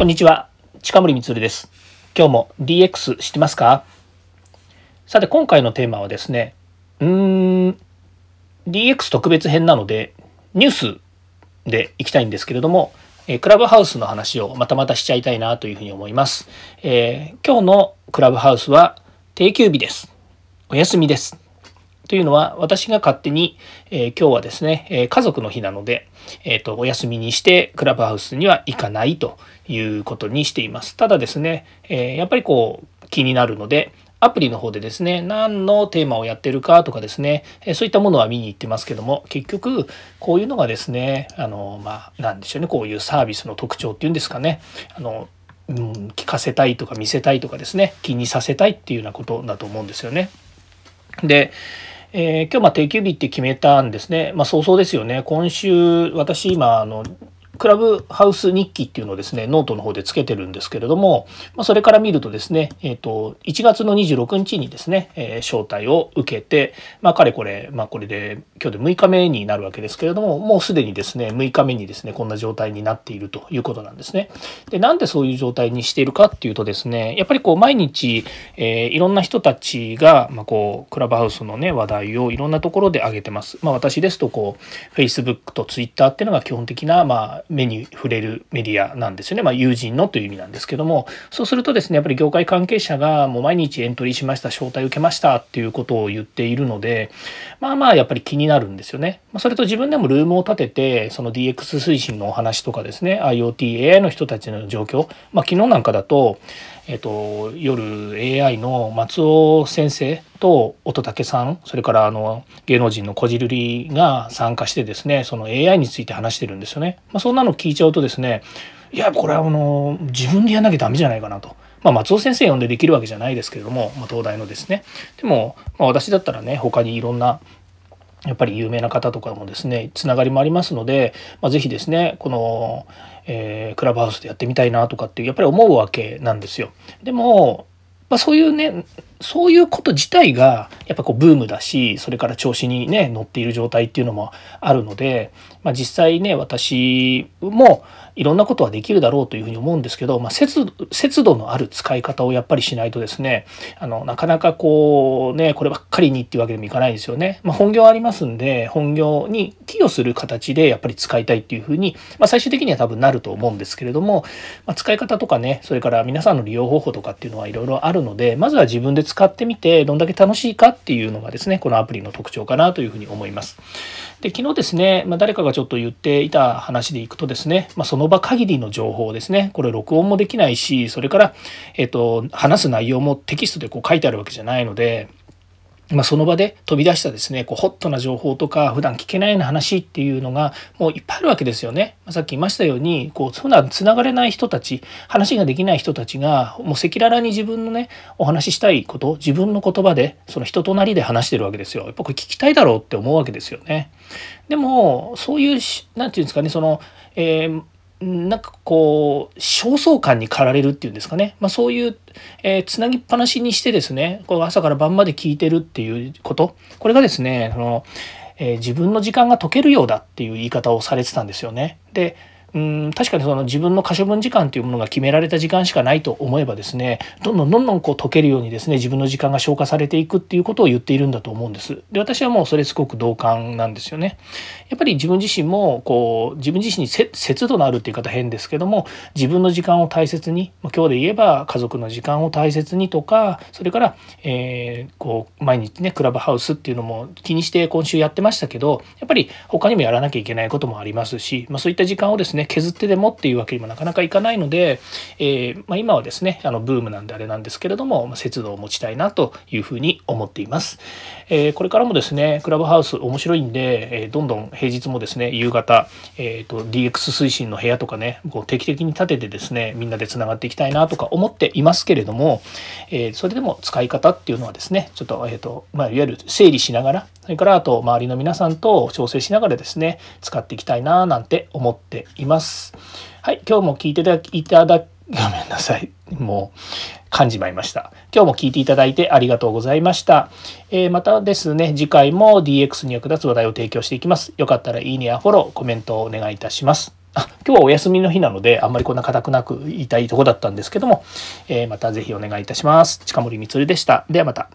こんにちは近森光です。今日も DX 知ってますか？さて今回のテーマはですねうーん DX 特別編なのでニュースでいきたいんですけれどもえクラブハウスの話をまたまたしちゃいたいなというふうに思います。えー、今日のクラブハウスは定休日です。お休みです。というのは私が勝手に、えー、今日はですね、えー、家族の日なので、えーと、お休みにしてクラブハウスには行かないということにしています。ただですね、えやっぱりこう気になるのでアプリの方でですね、何のテーマをやってるかとかですね、そういったものは見に行ってますけども、結局、こういうのがですね、あの、まあ、なんでしょうね、こういうサービスの特徴っていうんですかね、あの、うん、聞かせたいとか見せたいとかですね、気にさせたいっていうようなことだと思うんですよね。で、えー、今日ま定休日って決めたんですね。まあ、早々ですよね。今週、私今、あの、クラブハウス日記っていうのをですね、ノートの方でつけてるんですけれども、まあ、それから見るとですね、えっ、ー、と、1月の26日にですね、えー、招待を受けて、まあ、かれこれ、まあ、これで、今日で6日目になるわけですけれども、もうすでにですね、6日目にですね、こんな状態になっているということなんですね。で、なんでそういう状態にしているかっていうとですね、やっぱりこう、毎日、えー、いろんな人たちが、まあ、こう、クラブハウスのね、話題をいろんなところで上げてます。まあ、私ですと、こう、Facebook と Twitter っていうのが基本的な、まあ、目に触れるメディアなんですよね。まあ、友人のという意味なんですけども、そうするとですね、やっぱり業界関係者がもう毎日エントリーしました、招待受けましたっていうことを言っているので、まあまあやっぱり気になるんですよね。まそれと自分でもルームを立てて、その DX 推進のお話とかですね、IoT、AI の人たちの状況、まあ昨日なんかだと、えっと、夜 AI の松尾先生と乙武さんそれからあの芸能人のこじるりが参加してですねその AI について話してるんですよね。まあ、そんなの聞いちゃうとですねいやこれはあの自分でやんなきゃダメじゃないかなと。まあ、松尾先生呼んでできるわけじゃないですけれども、まあ、東大のですね。でも、まあ、私だったらね他にいろんなやっぱり有名な方とかもですねつながりもありますので、まあ、是非ですねこの、えー、クラブハウスでやってみたいなとかっていうやっぱり思うわけなんですよ。でも、まあ、そういうねそういうこと自体がやっぱこうブームだしそれから調子にね乗っている状態っていうのもあるので、まあ、実際ね私もいろんなことはできるだろうというふうに思うんですけど、まあ、節度のある使い方をやっぱりしないとですねあのなかなかこうねこればっかりにっていうわけでもいかないですよね。まあ、本業ありますんで本業に寄与する形でやっぱり使いたいっていうふうに、まあ、最終的には多分なると思うんですけれども、まあ、使い方とかねそれから皆さんの利用方法とかっていうのはいろいろあるのでまずは自分で使ってみてどんだけ楽しいかっていうのがですねこのアプリの特徴かなというふうに思います。で昨日ですね、まあ、誰かがちょっと言っていた話でいくとですね、まあ、その場限りの情報ですねこれ録音もできないしそれから、えっと、話す内容もテキストでこう書いてあるわけじゃないのでまあ、その場で飛び出したですねこうホットな情報とか普段聞けないような話っていうのがもういっぱいあるわけですよね。まあ、さっき言いましたようにこう普段つながれない人たち話ができない人たちがもう赤裸々に自分のねお話ししたいこと自分の言葉でその人となりで話してるわけですよ。やっぱこれ聞きたいだろうって思うわけですよね。でもそういう何て言うんですかねその、えーなんかこう焦燥感に駆られるっていうんですかね、まあ、そういう、えー、つなぎっぱなしにしてですねこう朝から晩まで聞いてるっていうことこれがですねその、えー、自分の時間が解けるようだっていう言い方をされてたんですよね。でうん確かにその自分の可処分時間というものが決められた時間しかないと思えばですねどんどんどんどんこう解けるようにですね自分の時間が消化されていくっていうことを言っているんだと思うんです。で私はもうそれすごく同感なんですよね。やっぱり自分自身もこう自分自身に節度のあるっていう方変ですけども自分の時間を大切に今日で言えば家族の時間を大切にとかそれから、えー、こう毎日ねクラブハウスっていうのも気にして今週やってましたけどやっぱり他にもやらなきゃいけないこともありますし、まあ、そういった時間をですねね削ってでもっていうわけにもなかなかいかないので、えー、まあ、今はですねあのブームなんであれなんですけれども、ま節度を持ちたいなというふうに思っています、えー、これからもですねクラブハウス面白いんで、えどんどん平日もですね夕方、えーと、DX 推進の部屋とかねこう定期的に立ててですねみんなでつながっていきたいなとか思っていますけれども、えそれでも使い方っていうのはですねちょっと,、えーとまあ、いわゆる整理しながらそれからあと周りの皆さんと調整しながらですね使っていきたいななんて思っています。ますはい、今日も聞いていただき ごめんなさい。もう噛んじまいました。今日も聞いていただいてありがとうございました。えー、またですね、次回も DX に役立つ話題を提供していきます。よかったらいいねやフォロー、コメントをお願いいたします。あ今日はお休みの日なのであんまりこんな硬くなく言いたいとこだったんですけども、えー、また是非お願いいたします。近森光でした。ではまた。